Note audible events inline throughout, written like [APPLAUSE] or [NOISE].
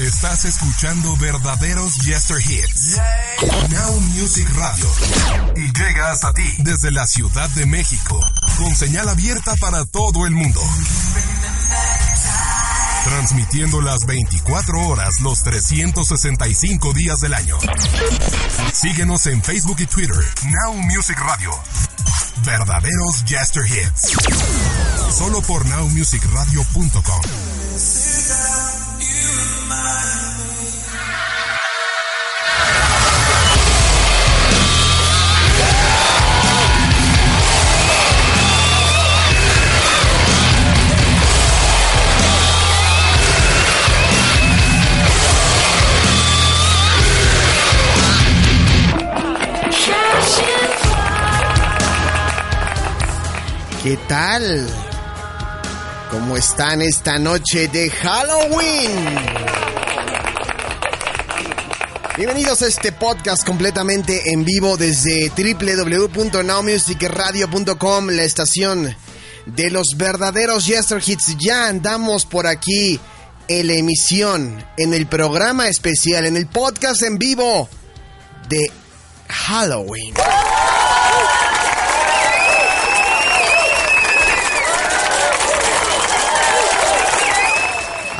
Estás escuchando verdaderos Yester Hits. Now Music Radio. Y llega hasta ti desde la Ciudad de México. Con señal abierta para todo el mundo. Transmitiendo las 24 horas los 365 días del año. Síguenos en Facebook y Twitter. Now Music Radio. Verdaderos Jester Hits. Solo por nowmusicradio.com. ¿Qué tal? ¿Cómo están esta noche de Halloween? Bienvenidos a este podcast completamente en vivo desde www.nowmusicradio.com, la estación de los verdaderos Yester Hits. Ya andamos por aquí en la emisión, en el programa especial, en el podcast en vivo de Halloween.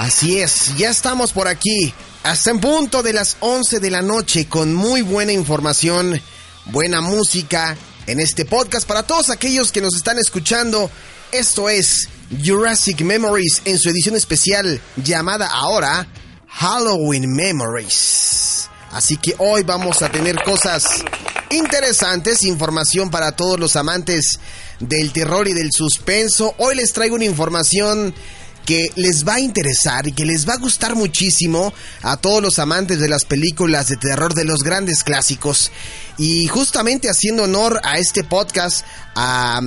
Así es, ya estamos por aquí, hasta en punto de las 11 de la noche, con muy buena información, buena música en este podcast para todos aquellos que nos están escuchando. Esto es Jurassic Memories en su edición especial llamada ahora Halloween Memories. Así que hoy vamos a tener cosas interesantes, información para todos los amantes del terror y del suspenso. Hoy les traigo una información que les va a interesar y que les va a gustar muchísimo a todos los amantes de las películas de terror de los grandes clásicos. Y justamente haciendo honor a este podcast, a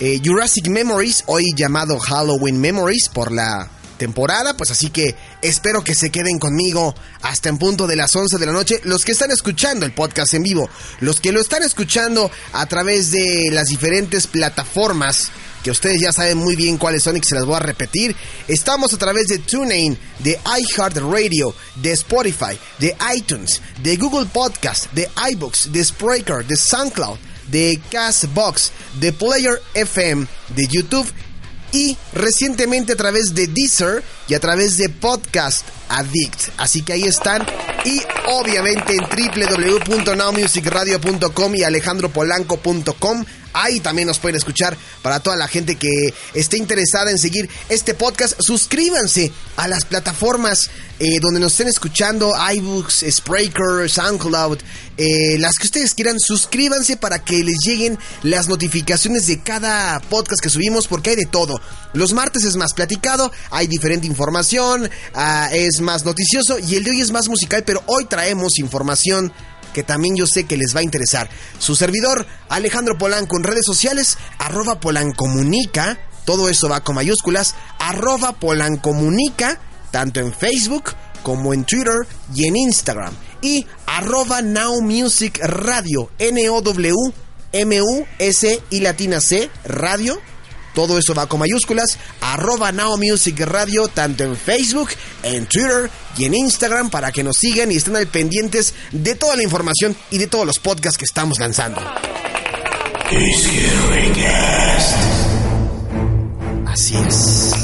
eh, Jurassic Memories, hoy llamado Halloween Memories por la temporada, pues así que espero que se queden conmigo hasta en punto de las 11 de la noche, los que están escuchando el podcast en vivo, los que lo están escuchando a través de las diferentes plataformas que ustedes ya saben muy bien cuáles son y que se las voy a repetir. Estamos a través de TuneIn, de iHeartRadio, de Spotify, de iTunes, de Google Podcast, de iBooks, de Spreaker, de SoundCloud, de Castbox, de Player FM, de YouTube y recientemente a través de Deezer y a través de Podcast Addict. Así que ahí están. Y obviamente en www.nowmusicradio.com y alejandropolanco.com. Ahí también nos pueden escuchar para toda la gente que esté interesada en seguir este podcast. Suscríbanse a las plataformas eh, donde nos estén escuchando, iBooks, Spreaker, SoundCloud, eh, las que ustedes quieran. Suscríbanse para que les lleguen las notificaciones de cada podcast que subimos porque hay de todo. Los martes es más platicado, hay diferente información, ah, es más noticioso y el de hoy es más musical, pero hoy traemos información que también yo sé que les va a interesar. Su servidor, Alejandro Polanco, en redes sociales, arroba polancomunica, todo eso va con mayúsculas, arroba polancomunica, tanto en Facebook como en Twitter y en Instagram. Y arroba Now Music Radio, N-O-W, M-U-S y latina C, radio todo eso va con mayúsculas. Arroba Now Music Radio, tanto en Facebook, en Twitter y en Instagram, para que nos sigan y estén al pendientes de toda la información y de todos los podcasts que estamos lanzando. Así es.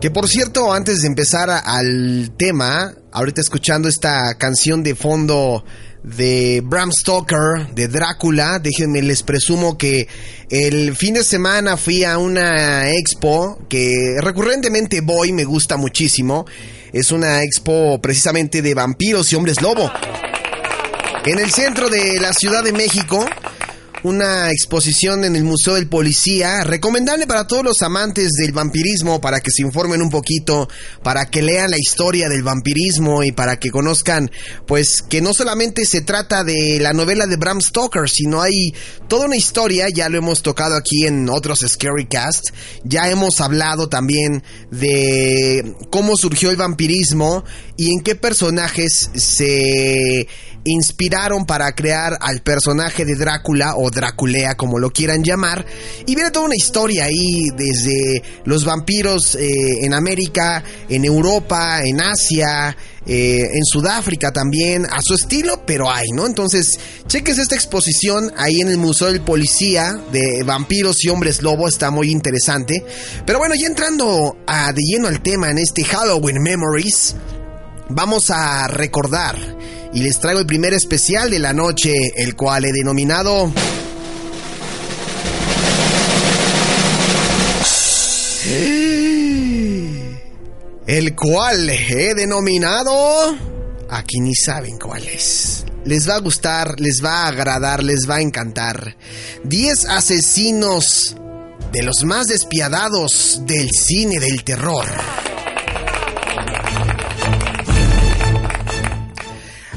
Que por cierto, antes de empezar al tema, ahorita escuchando esta canción de fondo de Bram Stoker, de Drácula. Déjenme les presumo que el fin de semana fui a una expo que recurrentemente voy, me gusta muchísimo. Es una expo precisamente de vampiros y hombres lobo. En el centro de la Ciudad de México. Una exposición en el Museo del Policía, recomendable para todos los amantes del vampirismo, para que se informen un poquito, para que lean la historia del vampirismo y para que conozcan, pues, que no solamente se trata de la novela de Bram Stoker, sino hay toda una historia, ya lo hemos tocado aquí en otros Scary Cast, ya hemos hablado también de cómo surgió el vampirismo y en qué personajes se inspiraron para crear al personaje de Drácula o Draculea como lo quieran llamar y viene toda una historia ahí desde los vampiros eh, en América, en Europa, en Asia, eh, en Sudáfrica también, a su estilo, pero hay, ¿no? Entonces, cheques esta exposición ahí en el Museo del Policía de Vampiros y Hombres Lobo, está muy interesante. Pero bueno, ya entrando a, de lleno al tema en este Halloween Memories, vamos a recordar y les traigo el primer especial de la noche, el cual he denominado... El cual he denominado... Aquí ni saben cuál es. Les va a gustar, les va a agradar, les va a encantar. 10 asesinos de los más despiadados del cine del terror.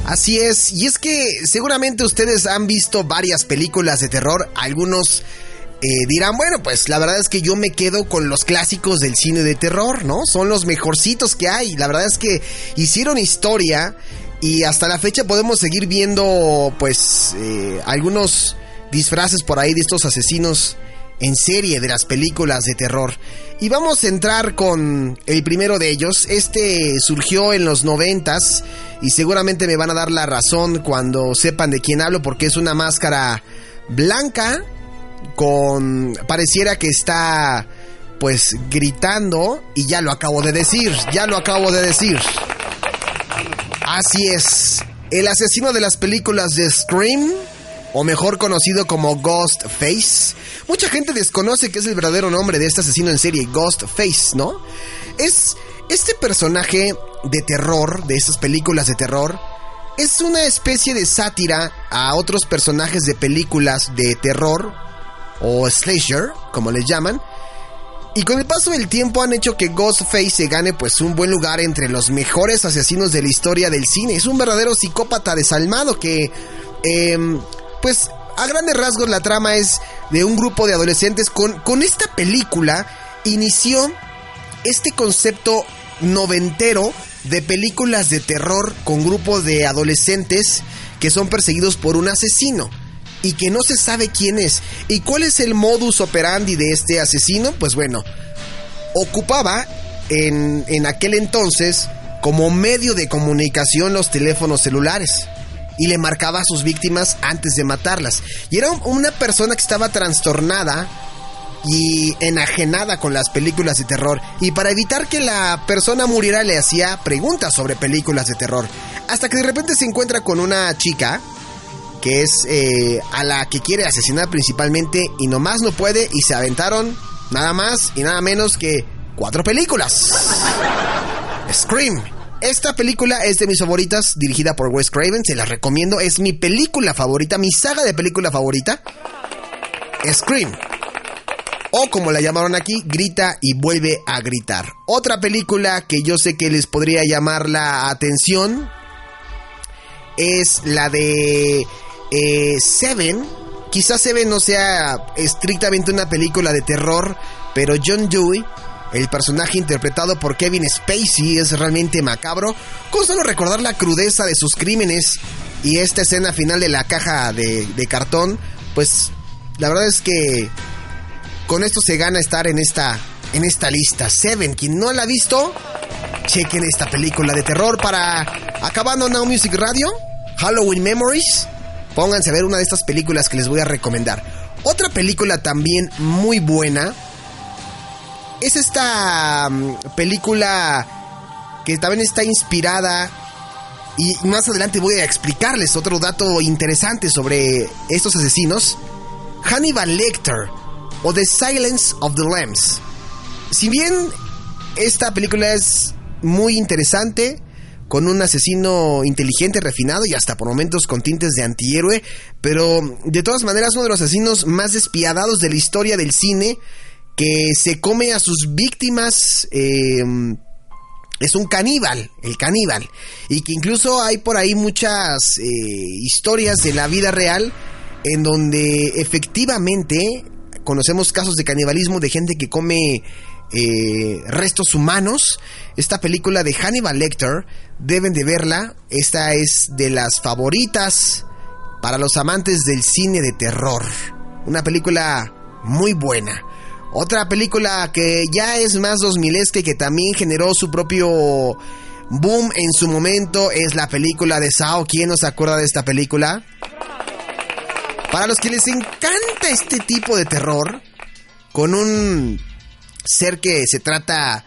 Así es, y es que seguramente ustedes han visto varias películas de terror, algunos eh, dirán, bueno, pues la verdad es que yo me quedo con los clásicos del cine de terror, ¿no? Son los mejorcitos que hay, la verdad es que hicieron historia y hasta la fecha podemos seguir viendo pues eh, algunos disfraces por ahí de estos asesinos en serie de las películas de terror. Y vamos a entrar con el primero de ellos. Este surgió en los noventas y seguramente me van a dar la razón cuando sepan de quién hablo porque es una máscara blanca con pareciera que está pues gritando y ya lo acabo de decir, ya lo acabo de decir. Así es, el asesino de las películas de Scream o mejor conocido como Ghostface. Mucha gente desconoce que es el verdadero nombre de este asesino en serie, Ghostface, ¿no? Es este personaje de terror, de esas películas de terror, es una especie de sátira a otros personajes de películas de terror o slasher, como les llaman. Y con el paso del tiempo han hecho que Ghostface se gane pues un buen lugar entre los mejores asesinos de la historia del cine. Es un verdadero psicópata desalmado que eh, pues a grandes rasgos la trama es de un grupo de adolescentes. Con, con esta película inició este concepto noventero de películas de terror con grupos de adolescentes que son perseguidos por un asesino y que no se sabe quién es. ¿Y cuál es el modus operandi de este asesino? Pues bueno, ocupaba en, en aquel entonces como medio de comunicación los teléfonos celulares y le marcaba a sus víctimas antes de matarlas. Y era una persona que estaba trastornada y enajenada con las películas de terror. Y para evitar que la persona muriera le hacía preguntas sobre películas de terror. Hasta que de repente se encuentra con una chica que es eh, a la que quiere asesinar principalmente y nomás no puede y se aventaron nada más y nada menos que cuatro películas. [LAUGHS] Scream, esta película es de mis favoritas, dirigida por Wes Craven, se la recomiendo, es mi película favorita, mi saga de película favorita. Scream. O como la llamaron aquí, grita y vuelve a gritar. Otra película que yo sé que les podría llamar la atención es la de eh, Seven. Quizás Seven no sea estrictamente una película de terror, pero John Dewey el personaje interpretado por Kevin Spacey es realmente macabro, con solo recordar la crudeza de sus crímenes y esta escena final de la caja de, cartón, pues la verdad es que con esto se gana estar en esta, en esta lista. Seven, quien no la ha visto, chequen esta película de terror para acabando Now Music Radio, Halloween Memories. Pónganse a ver una de estas películas que les voy a recomendar. Otra película también muy buena es esta mm, película que también está inspirada y más adelante voy a explicarles otro dato interesante sobre estos asesinos. Hannibal Lecter o The Silence of the Lambs. Si bien esta película es muy interesante, con un asesino inteligente, refinado y hasta por momentos con tintes de antihéroe, pero de todas maneras uno de los asesinos más despiadados de la historia del cine, que se come a sus víctimas. Em, es un caníbal, el caníbal. Y que incluso hay por ahí muchas eh, historias de la vida real en donde efectivamente conocemos casos de canibalismo de gente que come eh, restos humanos. Esta película de Hannibal Lecter, deben de verla. Esta es de las favoritas para los amantes del cine de terror. Una película muy buena. Otra película que ya es más 2000 y que también generó su propio boom en su momento es la película de Sao. ¿Quién nos acuerda de esta película? Para los que les encanta este tipo de terror, con un ser que se trata...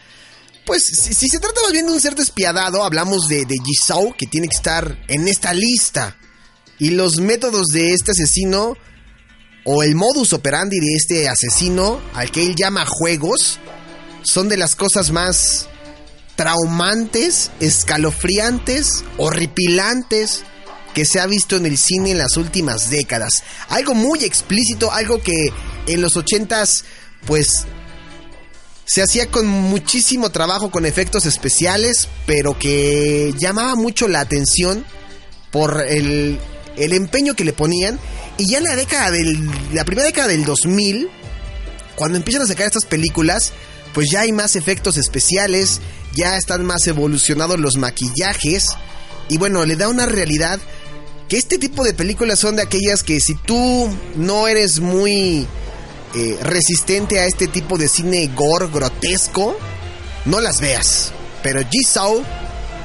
Pues si, se trata más bien de un ser despiadado, hablamos de, de Jisoo, que tiene que estar en esta lista. Y los métodos de este asesino, o el modus operandi de este asesino, al que él llama juegos, son de las cosas más traumantes, escalofriantes, horripilantes que se ha visto en el cine en las últimas décadas. Algo muy explícito, algo que en los ochentas pues se hacía con muchísimo trabajo con efectos especiales, pero que llamaba mucho la atención por el, el empeño que le ponían. Y ya en la década del, la primera década del 2000, cuando empiezan a sacar estas películas, pues ya hay más efectos especiales, ya están más evolucionados los maquillajes, y bueno, le da una realidad que este tipo de películas son de aquellas que si tú no eres muy eh, resistente a este tipo de cine gore grotesco, no las veas. Pero Jigsaw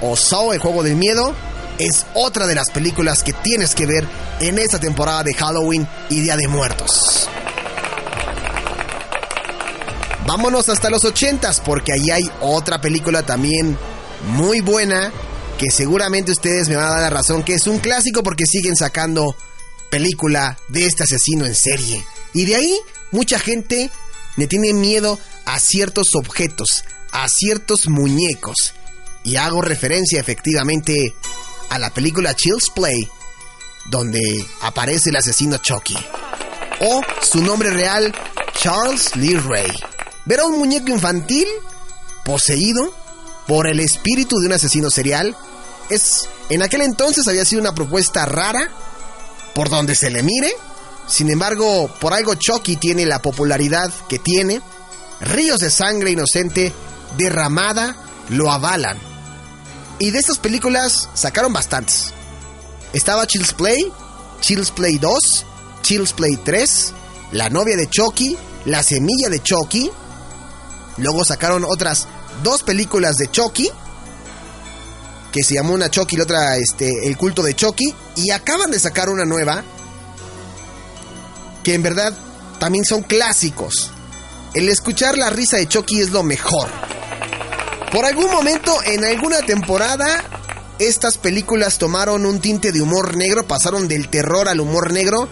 o Saw, el juego del miedo, es otra de las películas que tienes que ver en esta temporada de Halloween y Día de Muertos. Vámonos hasta los ochentas porque ahí hay otra película también muy buena que seguramente ustedes me van a dar la razón que es un clásico porque siguen sacando película de este asesino en serie. Y de ahí mucha gente le tiene miedo a ciertos objetos, a ciertos muñecos. Y hago referencia efectivamente a la película Chills Play, donde aparece el asesino Chucky. O su nombre real, Charles Lee Ray. Ver a un muñeco infantil poseído por el espíritu de un asesino serial es en aquel entonces había sido una propuesta rara por donde se le mire. Sin embargo, por algo Chucky tiene la popularidad que tiene. Ríos de sangre inocente derramada lo avalan. Y de estas películas sacaron bastantes. Estaba Chills Play, Chills Play 2, Chills Play 3, La novia de Chucky, La semilla de Chucky. Luego sacaron otras dos películas de Chucky, que se llamó una Chucky y la otra este, El culto de Chucky, y acaban de sacar una nueva, que en verdad también son clásicos. El escuchar la risa de Chucky es lo mejor. Por algún momento, en alguna temporada, estas películas tomaron un tinte de humor negro, pasaron del terror al humor negro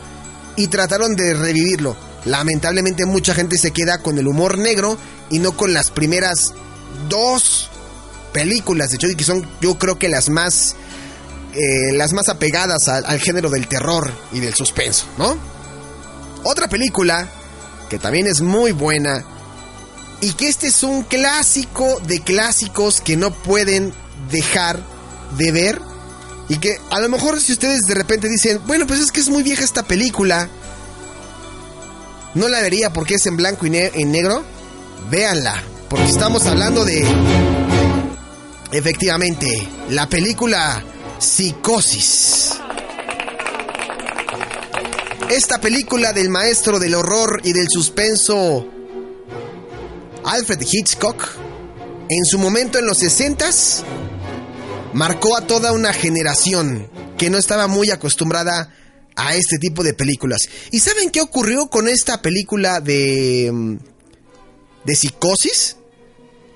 y trataron de revivirlo. Lamentablemente mucha gente se queda con el humor negro y no con las primeras dos películas de Chucky que son yo creo que las más eh, las más apegadas al, género del terror y del suspenso, ¿no? Otra película que también es muy buena y que este es un clásico de clásicos que no pueden dejar de ver y que a lo mejor si ustedes de repente dicen, bueno, pues es que es muy vieja esta película, no la vería porque es en blanco y en negro, véanla, porque estamos hablando de Efectivamente, la película Psicosis. Esta película del maestro del horror y del suspenso Alfred Hitchcock, en su momento en los 60 marcó a toda una generación que no estaba muy acostumbrada a este tipo de películas. ¿Y saben qué ocurrió con esta película de mm, de Psicosis?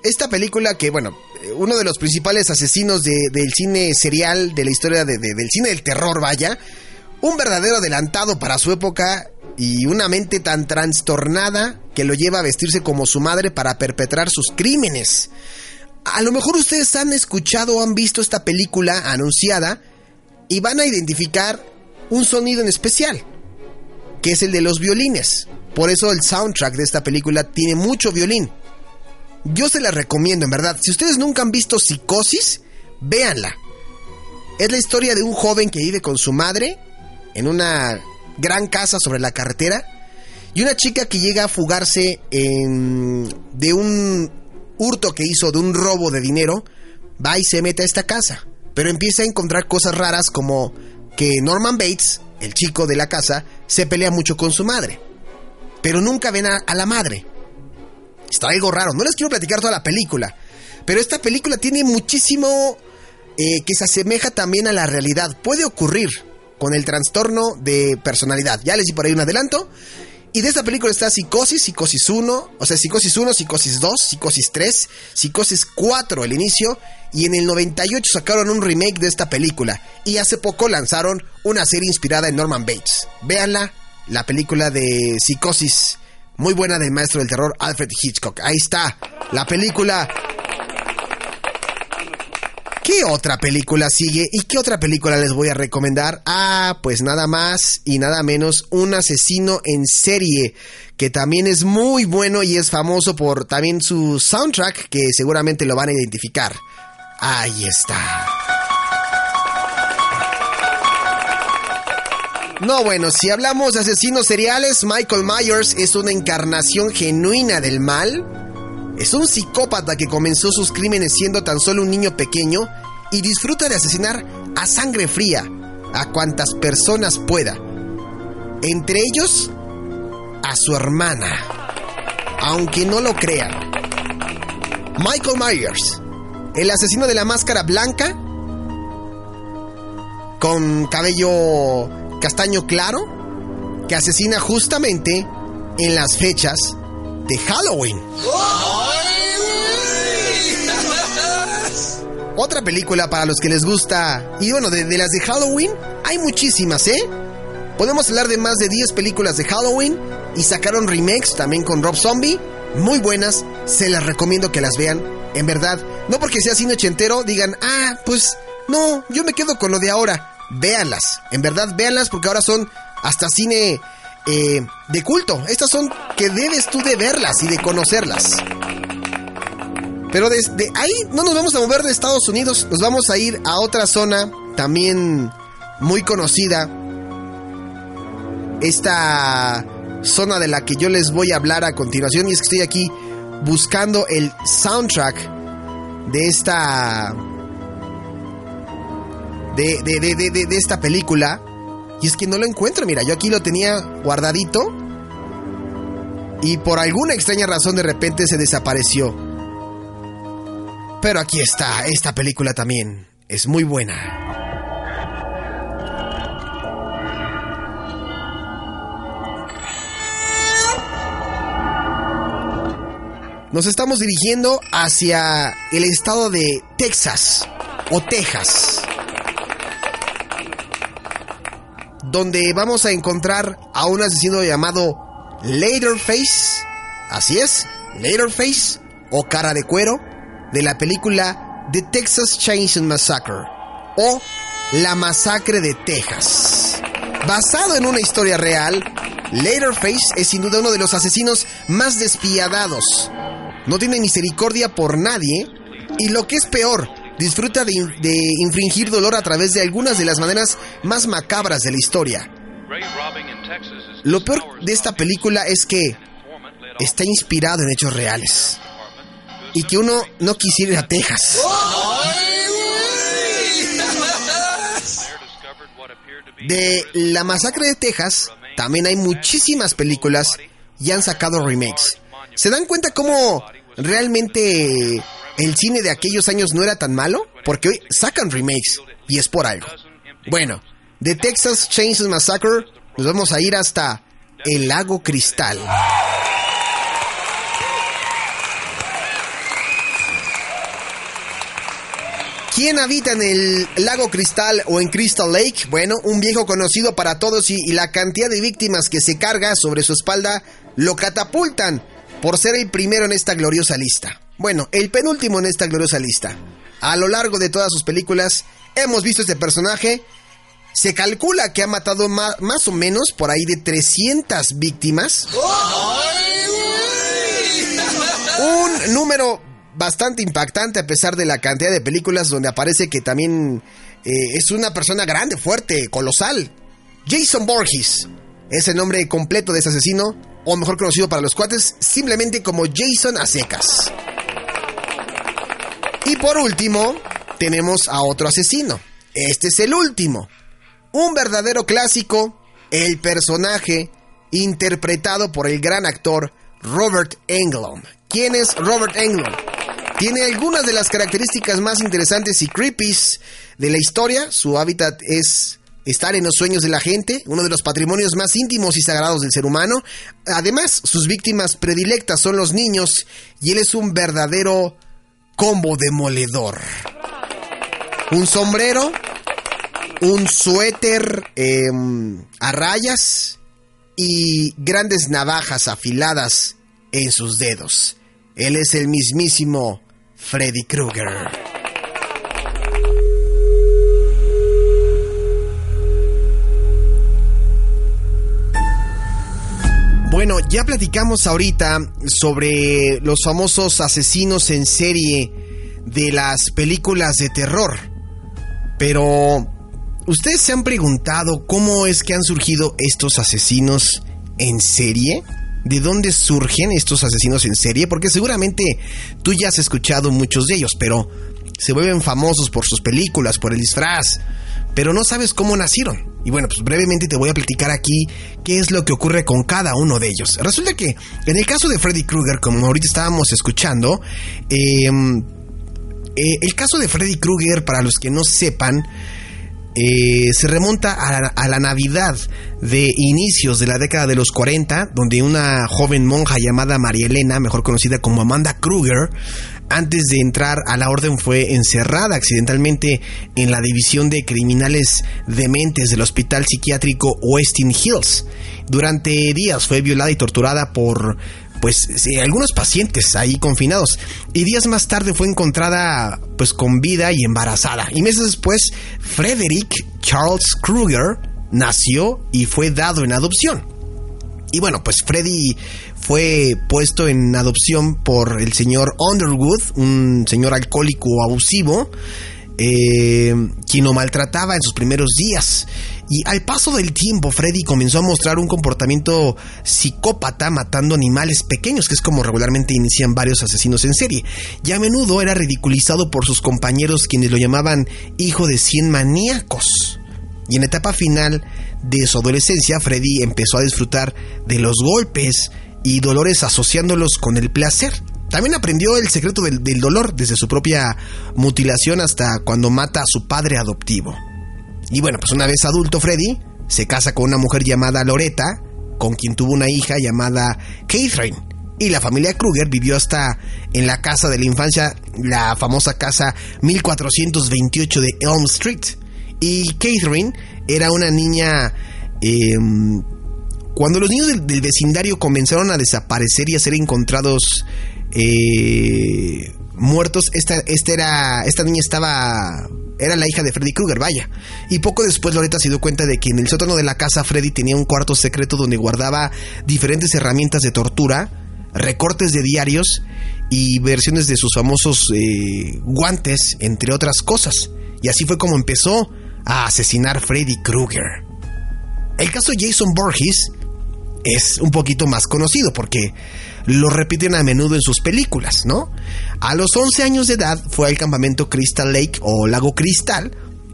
Esta película que, bueno, uno de los principales asesinos del cine serial, de la historia del cine del terror, vaya. Un verdadero adelantado para su época y una mente tan trastornada que lo lleva a vestirse como su madre para perpetrar sus crímenes. A lo mejor ustedes han escuchado o han visto esta película anunciada y van a identificar un sonido en especial, que es el de los violines. Por eso el soundtrack de esta película tiene mucho violín. Yo se la recomiendo, en verdad. Si ustedes nunca han visto Psicosis, véanla. Es la historia de un joven que vive con su madre en una gran casa sobre la carretera y una chica que llega a fugarse de un hurto que hizo, de un robo de dinero, va y se mete a esta casa. Pero empieza a encontrar cosas raras como que Norman Bates, el chico de la casa, se pelea mucho con su madre. Pero nunca ven a, la madre. Está algo raro. No les quiero platicar toda la película. Pero esta película tiene muchísimo eh, que se asemeja también a la realidad. Puede ocurrir con el trastorno de personalidad. Ya les di por ahí un adelanto. Y de esta película está Psicosis, Psicosis 1, o sea, Psicosis 1, Psicosis 2, Psicosis 3, Psicosis 4 el inicio, y en el 98 sacaron un remake de esta película, y hace poco lanzaron una serie inspirada en Norman Bates. Véanla, la película de Psicosis, muy buena del maestro del terror Alfred Hitchcock. Ahí está, la película ¿Qué otra película sigue? ¿Y qué otra película les voy a recomendar? Ah, pues nada más y nada menos un asesino en serie que también es muy bueno y es famoso por también su soundtrack que seguramente lo van a identificar. Ahí está. No, bueno, si hablamos de asesinos seriales, Michael Myers es una encarnación genuina del mal es un psicópata que comenzó sus crímenes siendo tan solo un niño pequeño y disfruta de asesinar a sangre fría a cuantas personas pueda. Entre ellos, a su hermana. Aunque no lo crean. Michael Myers, el asesino de la máscara blanca, con cabello castaño claro, que asesina justamente en las fechas de Halloween. Otra película para los que les gusta. Y bueno, de, las de Halloween, hay muchísimas, ¿eh? Podemos hablar de más de 10 películas de Halloween y sacaron remakes también con Rob Zombie. Muy buenas, se las recomiendo que las vean. En verdad, no porque sea cine ochentero digan, ah, pues no, yo me quedo con lo de ahora. Véanlas, en verdad, véanlas porque ahora son hasta cine eh, de culto. Estas son que debes tú de verlas y de conocerlas. Pero desde ahí no nos vamos a mover de Estados Unidos, nos vamos a ir a otra zona también muy conocida. Esta zona de la que yo les voy a hablar a continuación y es que estoy aquí buscando el soundtrack de esta de, de, de, de, esta película y es que no lo encuentro, mira, yo aquí lo tenía guardadito y por alguna extraña razón de repente se desapareció. Pero aquí está, esta película también es muy buena. Nos estamos dirigiendo hacia el estado de Texas o Texas. donde vamos a encontrar a un asesino llamado Laterface, así es, Laterface o cara de cuero, de la película The Texas Chainsaw Massacre o La Masacre de Texas. Basado en una historia real, Laterface es sin duda uno de los asesinos más despiadados. No tiene misericordia por nadie y lo que es peor, disfruta de, infringir dolor a través de algunas de las maneras más macabras de la historia. Lo peor de esta película es que está inspirado en hechos reales y que uno no quisiera ir a Texas. De la masacre de Texas también hay muchísimas películas y han sacado remakes. ¿Se dan cuenta cómo realmente el cine de aquellos años no era tan malo, porque hoy sacan remakes y es por algo. Bueno, de Texas Chainsaw Massacre nos vamos a ir hasta el lago Cristal. ¿Quién habita en el lago Cristal o en Crystal Lake? Bueno, un viejo conocido para todos y, la cantidad de víctimas que se carga sobre su espalda lo catapultan por ser el primero en esta gloriosa lista. Bueno, el penúltimo en esta gloriosa lista. A lo largo de todas sus películas hemos visto este personaje. Se calcula que ha matado más, más o menos por ahí de 300 víctimas. Un número bastante impactante a pesar de la cantidad de películas donde aparece que también eh, es una persona grande, fuerte, colosal. Jason Borges es el nombre completo de ese asesino, o mejor conocido para los cuates, simplemente como Jason a secas. Y por último, tenemos a otro asesino. Este es el último. Un verdadero clásico, el personaje interpretado por el gran actor Robert Englund. ¿Quién es Robert Englund? Tiene algunas de las características más interesantes y creepies de la historia. Su hábitat es estar en los sueños de la gente, uno de los patrimonios más íntimos y sagrados del ser humano. Además, sus víctimas predilectas son los niños y él es un verdadero combo demoledor. Un sombrero, un suéter em, a rayas y grandes navajas afiladas en sus dedos. Él es el mismísimo Freddy Krueger. Bueno, ya platicamos ahorita sobre los famosos asesinos en serie de las películas de terror. Pero, ¿ustedes se han preguntado cómo es que han surgido estos asesinos en serie? ¿De dónde surgen estos asesinos en serie? Porque seguramente tú ya has escuchado muchos de ellos, pero se vuelven famosos por sus películas, por el disfraz, pero no sabes cómo nacieron. Y bueno, pues brevemente te voy a platicar aquí qué es lo que ocurre con cada uno de ellos. Resulta que en el caso de Freddy Krueger, como ahorita estábamos escuchando, em, eh, el caso de Freddy Krueger, para los que no sepan, eh, se remonta a la, Navidad de inicios de la década de los 40, donde una joven monja llamada María Elena, mejor conocida como Amanda Kruger, antes de entrar a la orden fue encerrada accidentalmente en la división de criminales dementes del hospital psiquiátrico Westin Hills. Durante días fue violada y torturada por pues algunos pacientes ahí confinados. Y días más tarde fue encontrada pues con vida y embarazada. Y meses después Frederick Charles Krueger nació y fue dado en adopción. Y bueno pues Freddy fue puesto en adopción por el señor Underwood un señor alcohólico abusivo eh, quien lo maltrataba en sus primeros días y al paso del tiempo, Freddy comenzó a mostrar un comportamiento psicópata matando animales pequeños, que es como regularmente inician varios asesinos en serie. Y a menudo era ridiculizado por sus compañeros quienes lo llamaban hijo de cien maníacos. Y en la etapa final de su adolescencia, Freddy empezó a disfrutar de los golpes y dolores asociándolos con el placer. También aprendió el secreto del dolor desde su propia mutilación hasta cuando mata a su padre adoptivo. Y bueno, pues una vez adulto Freddy se casa con una mujer llamada Loretta, con quien tuvo una hija llamada Catherine. Y la familia Kruger vivió hasta en la casa de la infancia, la famosa casa 1428 de Elm Street. Y Catherine era una niña... Em, cuando los niños del, vecindario comenzaron a desaparecer y a ser encontrados eh, muertos, esta, esta, era, esta niña estaba era la hija de Freddy Krueger, vaya. Y poco después Loretta se dio cuenta de que en el sótano de la casa Freddy tenía un cuarto secreto donde guardaba diferentes herramientas de tortura, recortes de diarios y versiones de sus famosos eh, guantes, entre otras cosas. Y así fue como empezó a asesinar Freddy Krueger. El caso de Jason Borges es un poquito más conocido porque lo repiten a menudo en sus películas, ¿no? A los 11 años de edad fue al campamento Crystal Lake o Lago Cristal,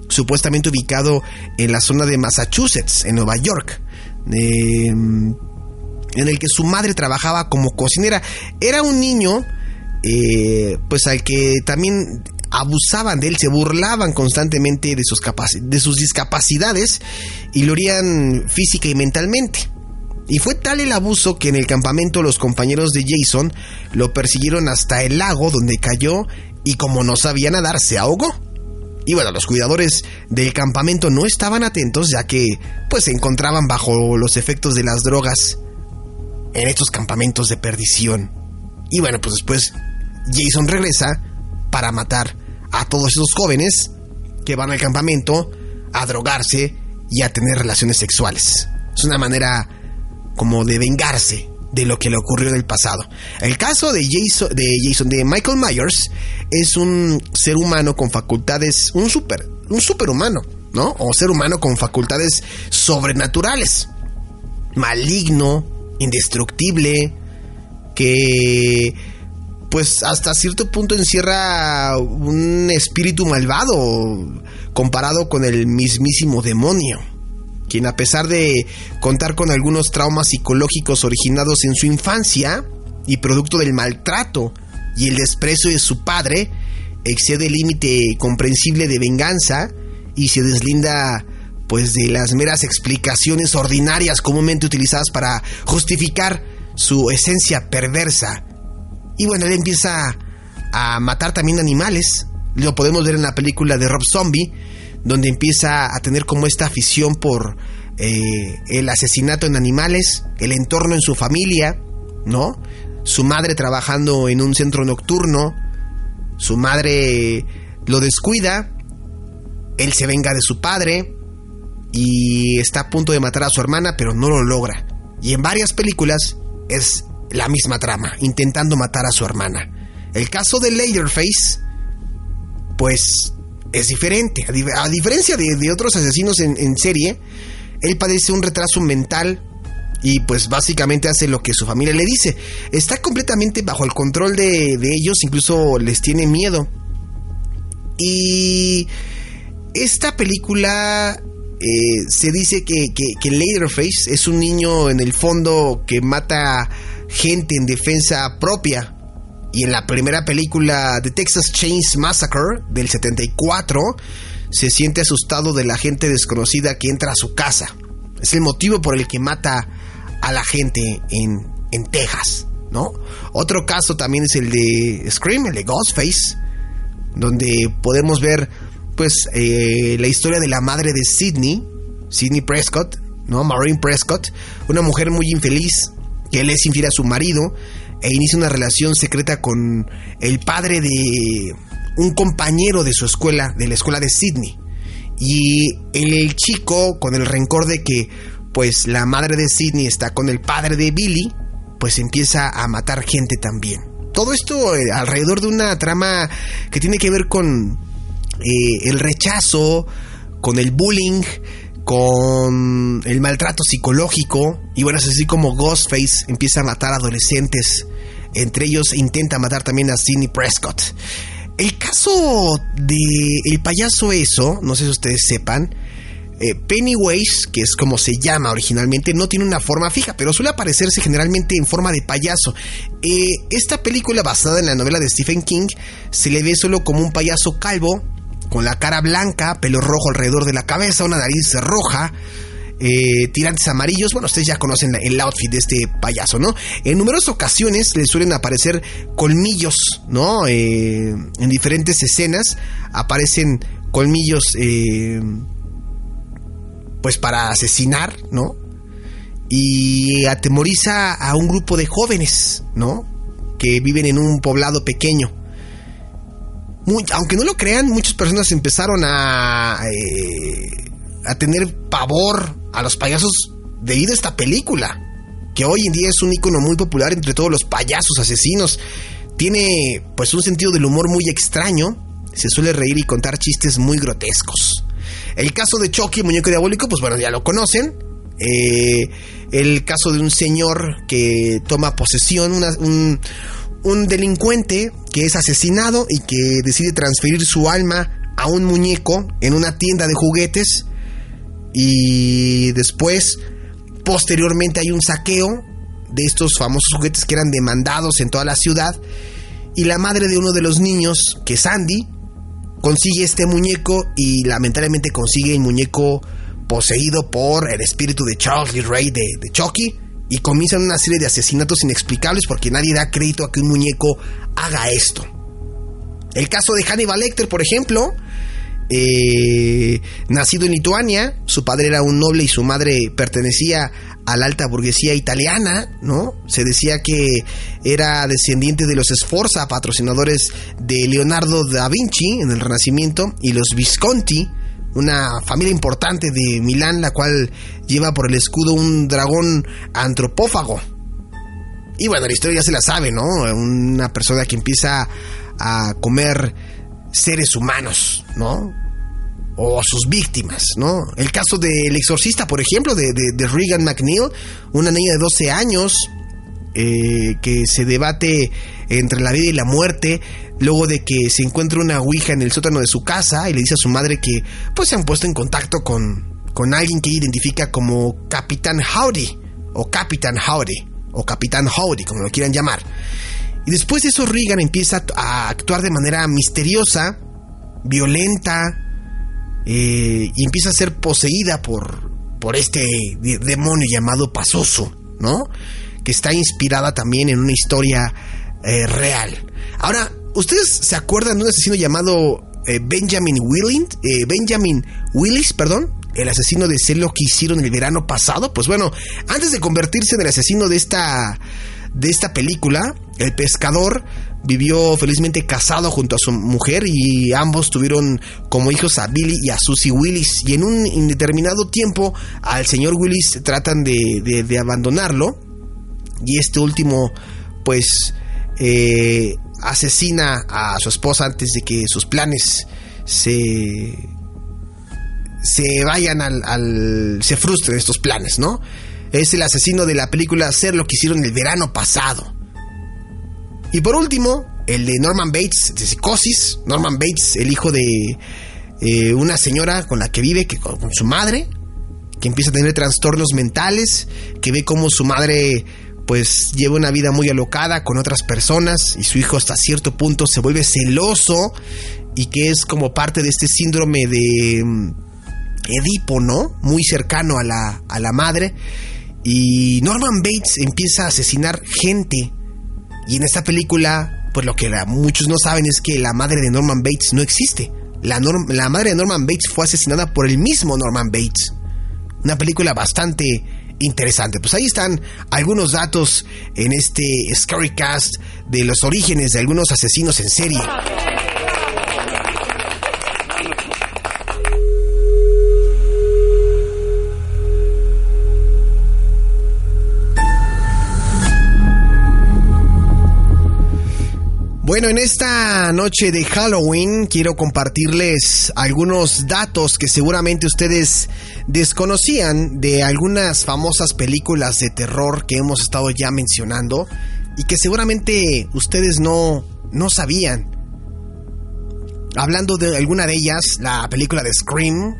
supuestamente ubicado en la zona de Massachusetts, en Nueva York, em, en el que su madre trabajaba como cocinera. Era un niño, eh, pues al que también abusaban de él, se burlaban constantemente de sus, de sus discapacidades y lo harían física y mentalmente. Y fue tal el abuso que en el campamento los compañeros de Jason lo persiguieron hasta el lago donde cayó y como no sabía nadar se ahogó. Y bueno, los cuidadores del campamento no estaban atentos ya que pues se encontraban bajo los efectos de las drogas en estos campamentos de perdición. Y bueno, pues después Jason regresa para matar a todos esos jóvenes que van al campamento a drogarse y a tener relaciones sexuales. Es una manera como de vengarse de lo que le ocurrió en el pasado. El caso de Jason, de Jason, de Michael Myers, es un ser humano con facultades, un super, un superhumano, ¿no? O ser humano con facultades sobrenaturales. Maligno, indestructible, que pues hasta cierto punto encierra un espíritu malvado comparado con el mismísimo demonio, quien a pesar de contar con algunos traumas psicológicos originados en su infancia y producto del maltrato y el desprecio de su padre, excede el límite comprensible de venganza y se deslinda pues de las meras explicaciones ordinarias comúnmente utilizadas para justificar su esencia perversa. Y bueno, él empieza a matar también animales. Lo podemos ver en la película de Rob Zombie, donde empieza a tener como esta afición por eh, el asesinato en animales, el entorno en su familia, ¿no? Su madre trabajando en un centro nocturno, su madre lo descuida, él se venga de su padre y está a punto de matar a su hermana, pero no lo logra. Y en varias películas es la misma trama, intentando matar a su hermana. El caso de Leatherface, pues es diferente. A, diferencia de, otros asesinos en, serie, él padece un retraso mental y pues básicamente hace lo que su familia le dice. Está completamente bajo el control de, ellos, incluso les tiene miedo. Y esta película eh, se dice que, que, que es un niño en el fondo que mata gente en defensa propia. Y en la primera película de Texas Chains Massacre del 74, se siente asustado de la gente desconocida que entra a su casa. Es el motivo por el que mata a la gente en, en Texas, ¿no? Otro caso también es el de Scream, el de Ghostface, donde podemos ver pues eh, la historia de la madre de Sidney, Sidney Prescott, ¿no? Maureen Prescott, una mujer muy infeliz que le es infiel a su marido e inicia una relación secreta con el padre de un compañero de su escuela, de la escuela de Sidney. Y el chico, con el rencor de que pues la madre de Sidney está con el padre de Billy, pues empieza a matar gente también. Todo esto eh, alrededor de una trama que tiene que ver con eh, el rechazo, con el bullying, con el maltrato psicológico. Y bueno, es así como Ghostface empieza a matar adolescentes. Entre ellos intenta matar también a Sidney Prescott. El caso de el payaso eso, no sé si ustedes sepan, eh, Pennywise, que es como se llama originalmente, no tiene una forma fija, pero suele aparecerse generalmente en forma de payaso. Eh, esta película basada en la novela de Stephen King se le ve solo como un payaso calvo con la cara blanca, pelo rojo alrededor de la cabeza, una nariz roja. Eh, tirantes amarillos. Bueno, ustedes ya conocen el outfit de este payaso, ¿no? En numerosas ocasiones le suelen aparecer colmillos, ¿no? Eh, en diferentes escenas aparecen colmillos, eh, pues para asesinar, ¿no? Y atemoriza a un grupo de jóvenes, ¿no? Que viven en un poblado pequeño aunque no lo crean, muchas personas empezaron a, a tener pavor a los payasos debido a esta película, que hoy en día es un icono muy popular entre todos los payasos asesinos. Tiene pues un sentido del humor muy extraño, se suele reír y contar chistes muy grotescos. El caso de Chucky, muñeco diabólico, pues bueno, ya lo conocen. Eh, el caso de un señor que toma posesión, un, un delincuente que es asesinado y que decide transferir su alma a un muñeco en una tienda de juguetes y después posteriormente hay un saqueo de estos famosos juguetes que eran demandados en toda la ciudad y la madre de uno de los niños, que es Andy, consigue este muñeco y lamentablemente consigue el muñeco poseído por el espíritu de Charles Lee Ray de, de Chucky y comienzan una serie de asesinatos inexplicables porque nadie da crédito a que un muñeco haga esto. El caso de Hannibal Lecter, por ejemplo, eh, nacido en Lituania, su padre era un noble y su madre pertenecía a la alta burguesía italiana, ¿no? Se decía que era descendiente de los Sforza, patrocinadores de Leonardo da Vinci en el Renacimiento, y los Visconti, una familia importante de Milán, la cual lleva por el escudo un dragón antropófago. Y bueno, la historia ya se la sabe, ¿no? Una persona que empieza a comer seres humanos, ¿no? O a sus víctimas, ¿no? El caso del exorcista, por ejemplo, de, Regan McNeil, una niña de 12 años eh, que se debate entre la vida y la muerte, luego de que se encuentra una ouija en el sótano de su casa y le dice a su madre que pues se han puesto en contacto con, con alguien que identifica como Capitán Howdy, o Capitán Howdy, o Capitán Howdy, como lo quieran llamar. Y después de eso Regan empieza a actuar de manera misteriosa, violenta, eh, y empieza a ser poseída por, por este demonio llamado Pasoso, ¿no? Que está inspirada también en una historia eh, real. Ahora, ¿ustedes se acuerdan de un asesino llamado eh, Benjamin Willing, Benjamin Willis, perdón? El asesino de celo que hicieron el verano pasado. Pues bueno, antes de convertirse en el asesino de esta de esta película, el pescador vivió felizmente casado junto a su mujer y ambos tuvieron como hijos a Billy y a Susie Willis. Y en un indeterminado tiempo al señor Willis tratan de, abandonarlo y este último pues eh, asesina a su esposa antes de que sus planes se se vayan al, se frustren estos planes, ¿no? es el asesino de la película Hacer lo que hicieron el verano pasado. Y por último, el de Norman Bates de Psicosis. Norman Bates, el hijo de eh, una señora con la que vive, que, con, su madre, que empieza a tener trastornos mentales, que ve cómo su madre pues lleva una vida muy alocada con otras personas y su hijo hasta cierto punto se vuelve celoso y que es como parte de este síndrome de mm, Edipo, ¿no? Muy cercano a la, a la madre y Norman Bates empieza a asesinar gente. Y en esta película, pues lo que muchos no saben es que la madre de Norman Bates no existe. La, madre de Norman Bates fue asesinada por el mismo Norman Bates. Una película bastante interesante. Pues ahí están algunos datos en este Scary Cast de los orígenes de algunos asesinos en serie. Bueno, en esta noche de Halloween quiero compartirles algunos datos que seguramente ustedes desconocían de algunas famosas películas de terror que hemos estado ya mencionando y que seguramente ustedes no, no sabían. Hablando de alguna de ellas, la película de Scream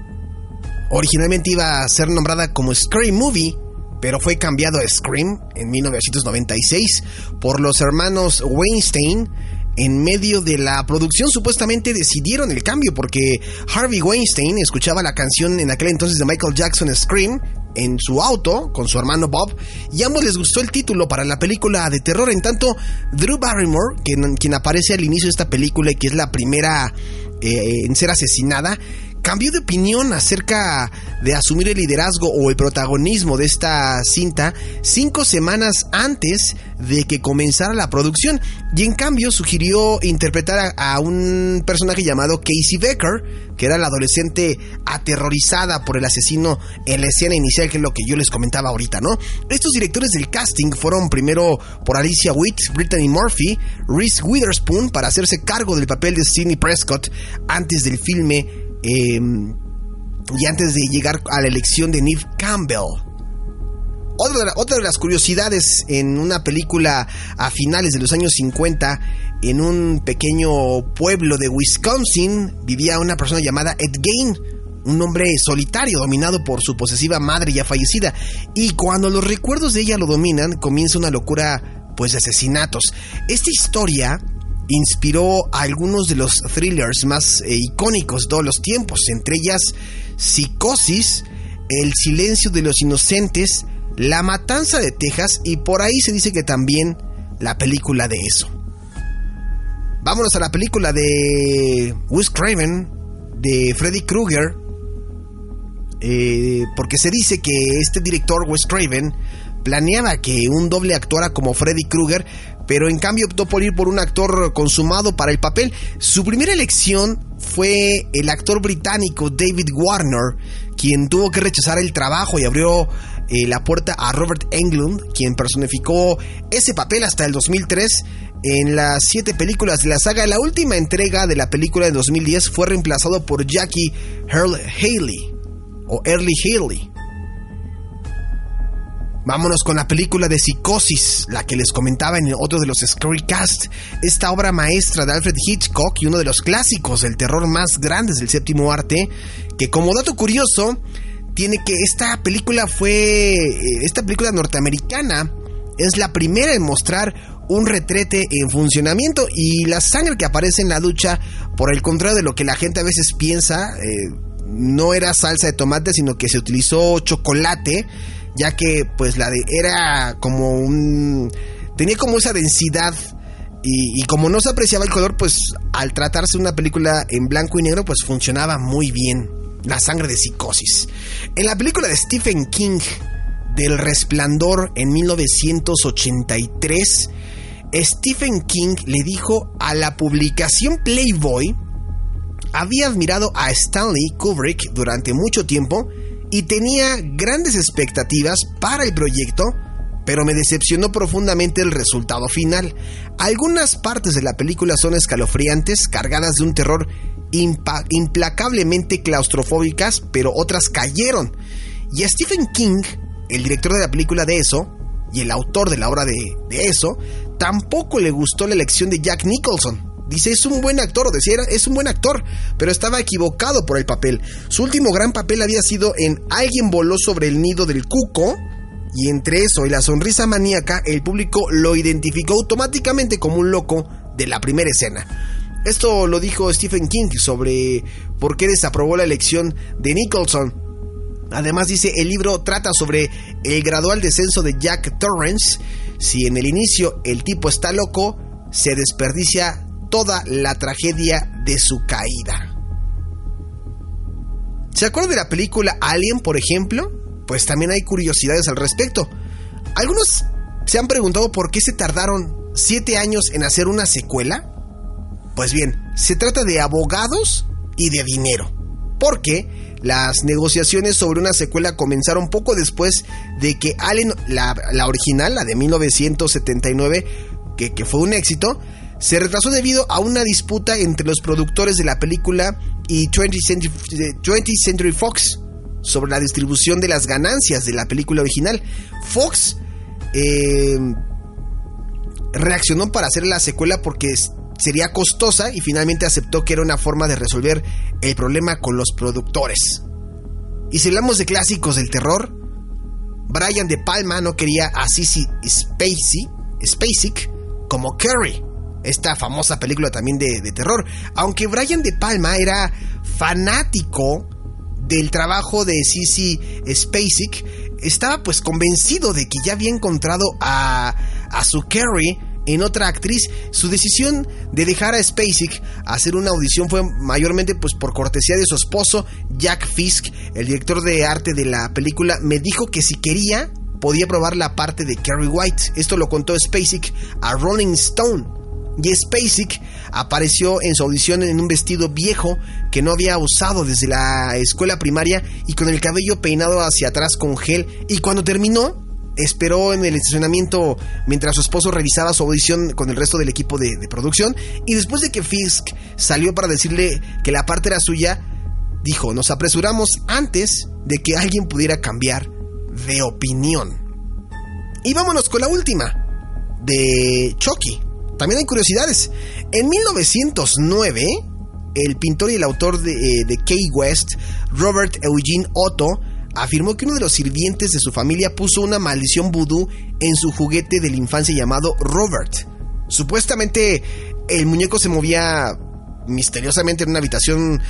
originalmente iba a ser nombrada como Scream Movie, pero fue cambiado a Scream en 1996 por los hermanos Weinstein en medio de la producción supuestamente decidieron el cambio porque Harvey Weinstein escuchaba la canción en aquel entonces de Michael Jackson Scream en su auto con su hermano Bob y a ambos les gustó el título para la película de terror. En tanto, Drew Barrymore, quien, quien aparece al inicio de esta película y que es la primera eh, en ser asesinada, cambió de opinión acerca de asumir el liderazgo o el protagonismo de esta cinta cinco semanas antes de que comenzara la producción y en cambio sugirió interpretar a, un personaje llamado Casey Becker, que era la adolescente aterrorizada por el asesino en la escena inicial, que es lo que yo les comentaba ahorita, ¿no? Estos directores del casting fueron primero por Alicia Witt, Brittany Murphy, Reese Witherspoon para hacerse cargo del papel de Sidney Prescott antes del filme Em, y antes de llegar a la elección de Neve Campbell. Otra de, las curiosidades en una película a finales de los años 50, en un pequeño pueblo de Wisconsin, vivía una persona llamada Ed Gain, un hombre solitario dominado por su posesiva madre ya fallecida. Y cuando los recuerdos de ella lo dominan, comienza una locura pues de asesinatos. Esta historia inspiró a algunos de los thrillers más eh, icónicos de todos los tiempos, entre ellas Psicosis, El silencio de los inocentes, La matanza de Texas y por ahí se dice que también la película de eso. Vámonos a la película de Wes Craven, de Freddy Krueger, eh, porque se dice que este director, Wes Craven, planeaba que un doble actuara como Freddy Krueger, pero en cambio optó por ir por un actor consumado para el papel. Su primera elección fue el actor británico David Warner, quien tuvo que rechazar el trabajo y abrió eh, la puerta a Robert Englund, quien personificó ese papel hasta el 2003 en las siete películas de la saga. La última entrega de la película de 2010 fue reemplazado por Jackie Earl Haley o Early Haley. Vámonos con la película de Psicosis, la que les comentaba en otro de los Cast, esta obra maestra de Alfred Hitchcock y uno de los clásicos del terror más grandes del séptimo arte, que como dato curioso, tiene que esta película fue, eh, esta película norteamericana es la primera en mostrar un retrete en funcionamiento y la sangre que aparece en la ducha, por el contrario de lo que la gente a veces piensa, eh, no era salsa de tomate, sino que se utilizó chocolate ya que pues la de era como un tenía como esa densidad y, como no se apreciaba el color, pues al tratarse una película en blanco y negro, pues funcionaba muy bien. La sangre de psicosis. En la película de Stephen King, del Resplandor, en 1983, Stephen King le dijo a la publicación Playboy, había admirado a Stanley Kubrick durante mucho tiempo y tenía grandes expectativas para el proyecto, pero me decepcionó profundamente el resultado final. Algunas partes de la película son escalofriantes, cargadas de un terror implacablemente claustrofóbicas, pero otras cayeron. Y Stephen King, el director de la película de eso, y el autor de la obra de, de eso, tampoco le gustó la elección de Jack Nicholson. Dice, es un buen actor, o decía, es un buen actor, pero estaba equivocado por el papel. Su último gran papel había sido en Alguien voló sobre el nido del cuco, y entre eso y la sonrisa maníaca, el público lo identificó automáticamente como un loco de la primera escena. Esto lo dijo Stephen King sobre por qué desaprobó la elección de Nicholson. Además dice, el libro trata sobre el gradual descenso de Jack Torrance. Si en el inicio el tipo está loco, se desperdicia toda la tragedia de su caída. ¿Se acuerdan de la película Alien, por ejemplo? Pues también hay curiosidades al respecto. Algunos se han preguntado por qué se tardaron 7 años en hacer una secuela. Pues bien, se trata de abogados y de dinero. Porque las negociaciones sobre una secuela comenzaron poco después de que Alien, la, original, la de 1979, que, que fue un éxito, se retrasó debido a una disputa entre los productores de la película y 20th Century, Fox sobre la distribución de las ganancias de la película original. Fox eh, reaccionó para hacer la secuela porque sería costosa y finalmente aceptó que era una forma de resolver el problema con los productores. Y si hablamos de clásicos del terror, Brian De Palma no quería a Sissy Spacey, como Carrie esta famosa película también de, terror. Aunque Brian De Palma era fanático del trabajo de Sissy Spacek, estaba pues convencido de que ya había encontrado a, a su Carrie en otra actriz. Su decisión de dejar a Spacek hacer una audición fue mayormente pues por cortesía de su esposo Jack Fisk, el director de arte de la película, me dijo que si quería podía probar la parte de Carrie White. Esto lo contó Spacek a Rolling Stone. Y Spacek apareció en su audición en un vestido viejo que no había usado desde la escuela primaria y con el cabello peinado hacia atrás con gel. Y cuando terminó, esperó en el estacionamiento mientras su esposo revisaba su audición con el resto del equipo de, producción. Y después de que Fisk salió para decirle que la parte era suya, dijo, nos apresuramos antes de que alguien pudiera cambiar de opinión. Y vámonos con la última, de Chucky. También hay curiosidades. En 1909, el pintor y el autor de, eh, de Key West, Robert Eugene Otto, afirmó que uno de los sirvientes de su familia puso una maldición vudú en su juguete de la infancia llamado Robert. Supuestamente el muñeco se movía misteriosamente en una habitación,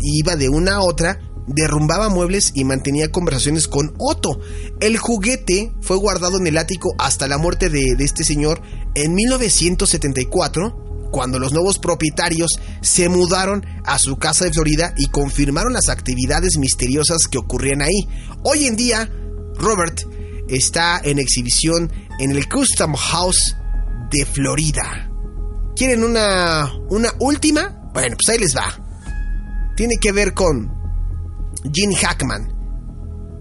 iba de una a otra derrumbaba muebles y mantenía conversaciones con Otto. El juguete fue guardado en el ático hasta la muerte de, este señor en 1974, cuando los nuevos propietarios se mudaron a su casa de Florida y confirmaron las actividades misteriosas que ocurrían ahí. Hoy en día, Robert está en exhibición en el Custom House de Florida. ¿Quieren una, una última? Bueno, pues ahí les va. Tiene que ver con Gene Hackman,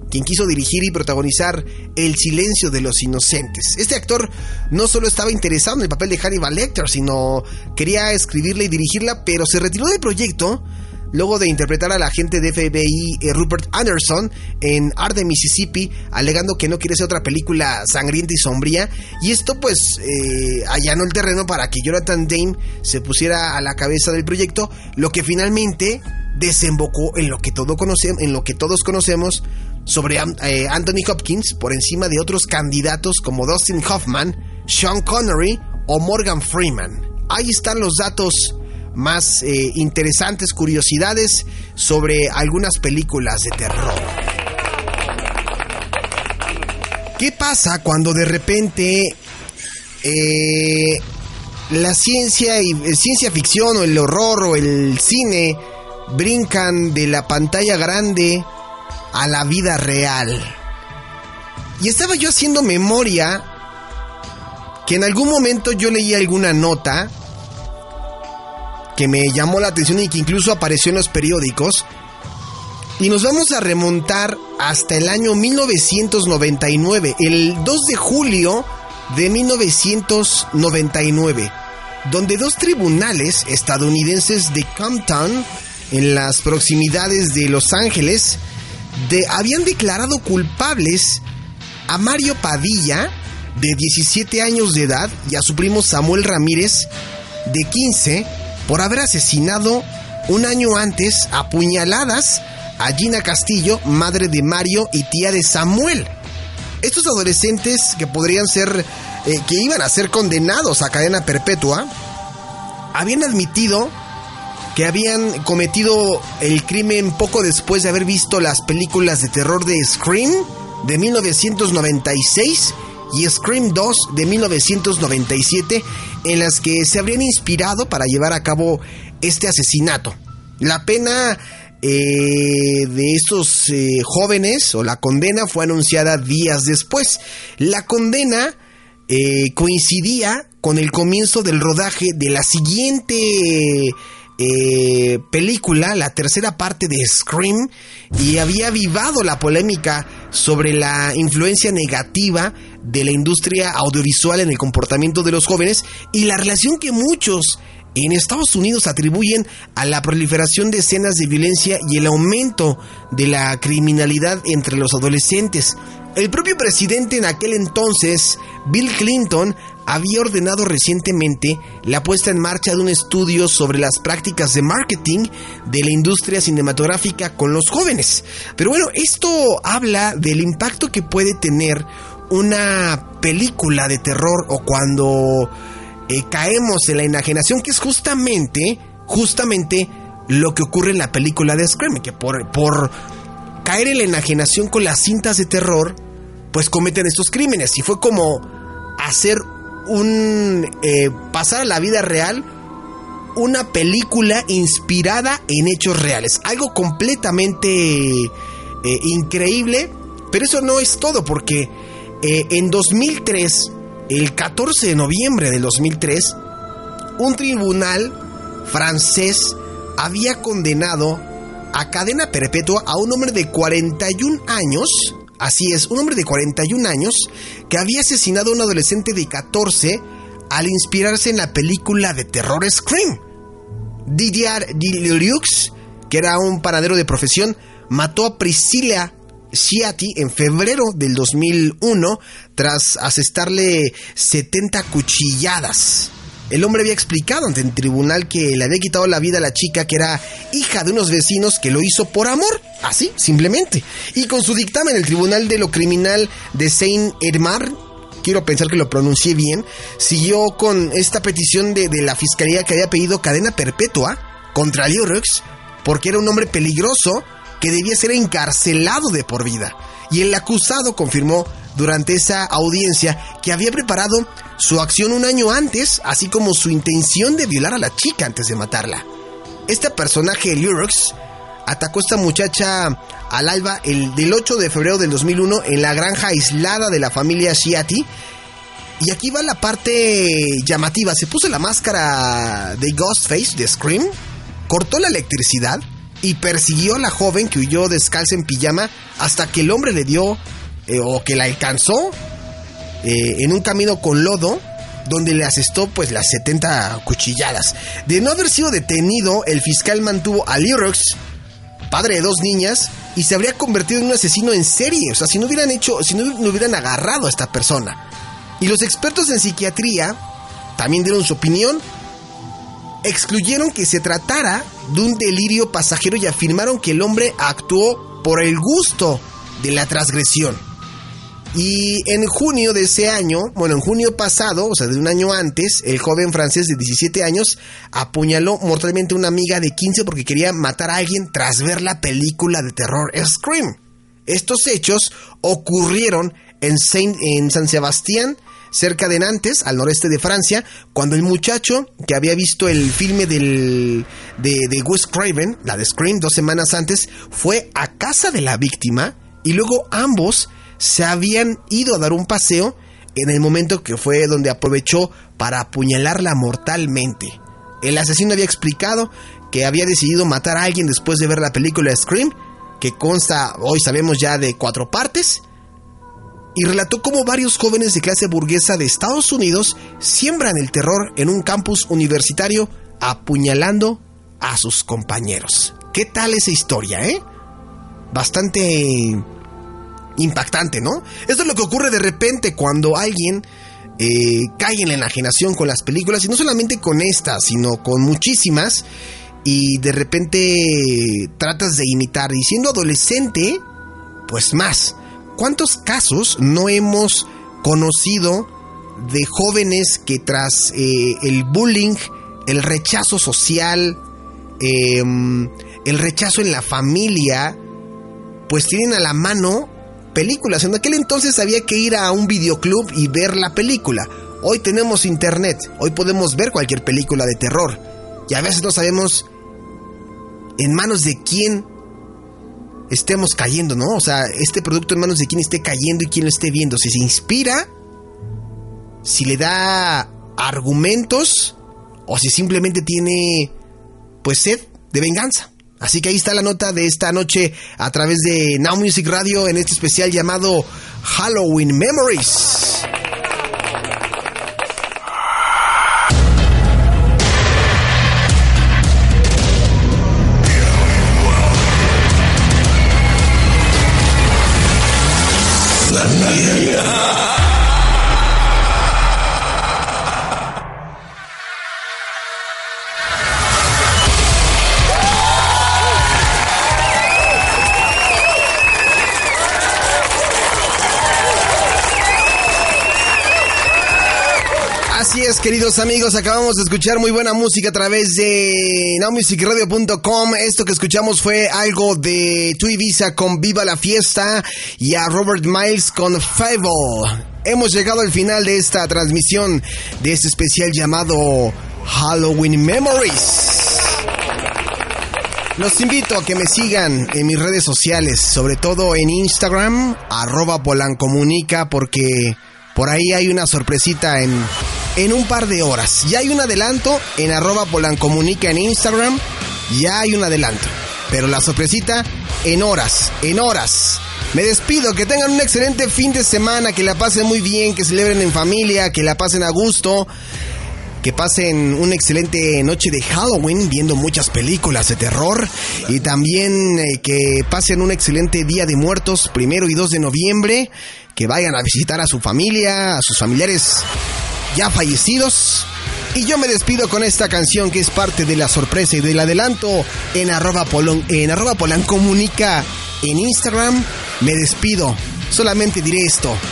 quien quiso dirigir y protagonizar El silencio de los inocentes. Este actor no solo estaba interesado en el papel de Hannibal Lecter, sino quería escribirla y dirigirla, pero se retiró del proyecto luego de interpretar al agente de FBI eh, Rupert Anderson en Art de Mississippi, alegando que no quiere ser otra película sangrienta y sombría. Y esto pues eh, allanó el terreno para que Jonathan Dame se pusiera a la cabeza del proyecto, lo que finalmente desembocó en lo que, todo en lo que todos conocemos sobre eh, Anthony Hopkins por encima de otros candidatos como Dustin Hoffman, Sean Connery o Morgan Freeman. Ahí están los datos más eh, interesantes, curiosidades sobre algunas películas de terror. ¿Qué pasa cuando de repente eh, la ciencia y ciencia ficción o el horror o el cine brincan de la pantalla grande a la vida real. Y estaba yo haciendo memoria que en algún momento yo leí alguna nota que me llamó la atención y que incluso apareció en los periódicos. Y nos vamos a remontar hasta el año 1999, el 2 de julio de 1999, donde dos tribunales estadounidenses de Compton, en las proximidades de Los Ángeles, habían declarado culpables a Mario Padilla, de 17 años de edad, y a su primo Samuel Ramírez, de 15, por haber asesinado un año antes a puñaladas a Gina Castillo, madre de Mario y tía de Samuel. Estos adolescentes que podrían ser, eh, que iban a ser condenados a cadena perpetua, habían admitido que habían cometido el crimen poco después de haber visto las películas de terror de Scream de 1996 y Scream 2 de 1997 en las que se habrían inspirado para llevar a cabo este asesinato. La pena eh, de estos eh, jóvenes o la condena fue anunciada días después. La condena eh, coincidía con el comienzo del rodaje de la siguiente eh, película, la tercera parte de Scream, y había avivado la polémica sobre la influencia negativa de la industria audiovisual en el comportamiento de los jóvenes y la relación que muchos en Estados Unidos atribuyen a la proliferación de escenas de violencia y el aumento de la criminalidad entre los adolescentes. El propio presidente en aquel entonces, Bill Clinton, había ordenado recientemente la puesta en marcha de un estudio sobre las prácticas de marketing de la industria cinematográfica con los jóvenes. Pero bueno, esto habla del impacto que puede tener una película de terror o cuando eh, caemos en la enajenación, que es justamente, justamente lo que ocurre en la película de Scream, que por, por caer en la enajenación con las cintas de terror, pues cometen estos crímenes. Y fue como hacer un eh, pasar a la vida real una película inspirada en hechos reales. Algo completamente eh, increíble. Pero eso no es todo porque eh, en 2003, el 14 de noviembre de 2003, un tribunal francés había condenado a cadena perpetua a un hombre de 41 años Así es, un hombre de 41 años que había asesinado a un adolescente de 14 al inspirarse en la película de terror Scream. Didier Dilux, que era un panadero de profesión, mató a Priscilla Ciati en febrero del 2001 tras asestarle 70 cuchilladas. El hombre había explicado ante el tribunal que le había quitado la vida a la chica que era hija de unos vecinos que lo hizo por amor, así, simplemente. Y con su dictamen, el tribunal de lo criminal de Saint Edmar, quiero pensar que lo pronuncié bien, siguió con esta petición de, la fiscalía que había pedido cadena perpetua contra Liorux porque era un hombre peligroso que debía ser encarcelado de por vida. Y el acusado confirmó durante esa audiencia que había preparado su acción un año antes, así como su intención de violar a la chica antes de matarla. Este personaje, Lurox, atacó a esta muchacha al alba el del 8 de febrero del 2001 en la granja aislada de la familia Shiati. Y aquí va la parte llamativa. Se puso la máscara de Ghostface de Scream, cortó la electricidad y persiguió a la joven que huyó descalza en pijama hasta que el hombre le dio eh, o que la alcanzó eh, en un camino con lodo donde le asestó pues las 70 cuchilladas. De no haber sido detenido, el fiscal mantuvo a Lyrox, padre de dos niñas, y se habría convertido en un asesino en serie. O sea, si no hubieran hecho, si no, no hubieran agarrado a esta persona. Y los expertos en psiquiatría también dieron su opinión. Excluyeron que se tratara de un delirio pasajero y afirmaron que el hombre actuó por el gusto de la transgresión. Y en junio de ese año, bueno, en junio pasado, o sea, de un año antes, el joven francés de 17 años apuñaló mortalmente a una amiga de 15 porque quería matar a alguien tras ver la película de terror Scream. Estos hechos ocurrieron en, Saint, en San Sebastián, cerca de Nantes, al noreste de Francia, cuando el muchacho que había visto el filme del, de, de Wes Craven, la de Scream, dos semanas antes, fue a casa de la víctima y luego ambos se habían ido a dar un paseo en el momento que fue donde aprovechó para apuñalarla mortalmente. El asesino había explicado que había decidido matar a alguien después de ver la película Scream, que consta, hoy sabemos ya, de cuatro partes, y relató cómo varios jóvenes de clase burguesa de Estados Unidos siembran el terror en un campus universitario apuñalando a sus compañeros. ¿Qué tal esa historia, eh? Bastante impactante, ¿no? Esto es lo que ocurre de repente cuando alguien eh, cae en la enajenación con las películas, y no solamente con estas, sino con muchísimas, y de repente tratas de imitar, y siendo adolescente, pues más. ¿Cuántos casos no hemos conocido de jóvenes que tras eh, el bullying, el rechazo social, eh, el rechazo en la familia, pues tienen a la mano películas. En aquel entonces había que ir a un videoclub y ver la película. Hoy tenemos internet, hoy podemos ver cualquier película de terror. Y a veces no sabemos en manos de quién estemos cayendo, ¿no? O sea, este producto en manos de quién esté cayendo y quién lo esté viendo. Si se inspira, si le da argumentos o si simplemente tiene, pues, sed de venganza. Así que ahí está la nota de esta noche a través de Now Music Radio en este especial llamado Halloween Memories. Así es, queridos amigos, acabamos de escuchar muy buena música a través de nowmusicradio.com. Esto que escuchamos fue algo de Tu Ibiza con Viva la Fiesta y a Robert Miles con Fable. Hemos llegado al final de esta transmisión de este especial llamado Halloween Memories. Los invito a que me sigan en mis redes sociales, sobre todo en Instagram, arroba polancomunica, porque por ahí hay una sorpresita en, en un par de horas. Ya hay un adelanto en arroba polancomunica en Instagram, ya hay un adelanto. Pero la sorpresita en horas, en horas. Me despido, que tengan un excelente fin de semana, que la pasen muy bien, que celebren en familia, que la pasen a gusto, que pasen una excelente noche de Halloween viendo muchas películas de terror y también eh, que pasen un excelente día de muertos, primero y 2 de noviembre, que vayan a visitar a su familia, a sus familiares ya fallecidos. Y yo me despido con esta canción que es parte de la sorpresa y del adelanto en arroba, polon, en arroba polancomunica en Instagram. Me despido. Solamente diré esto. [LAUGHS]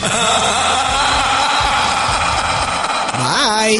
Bye.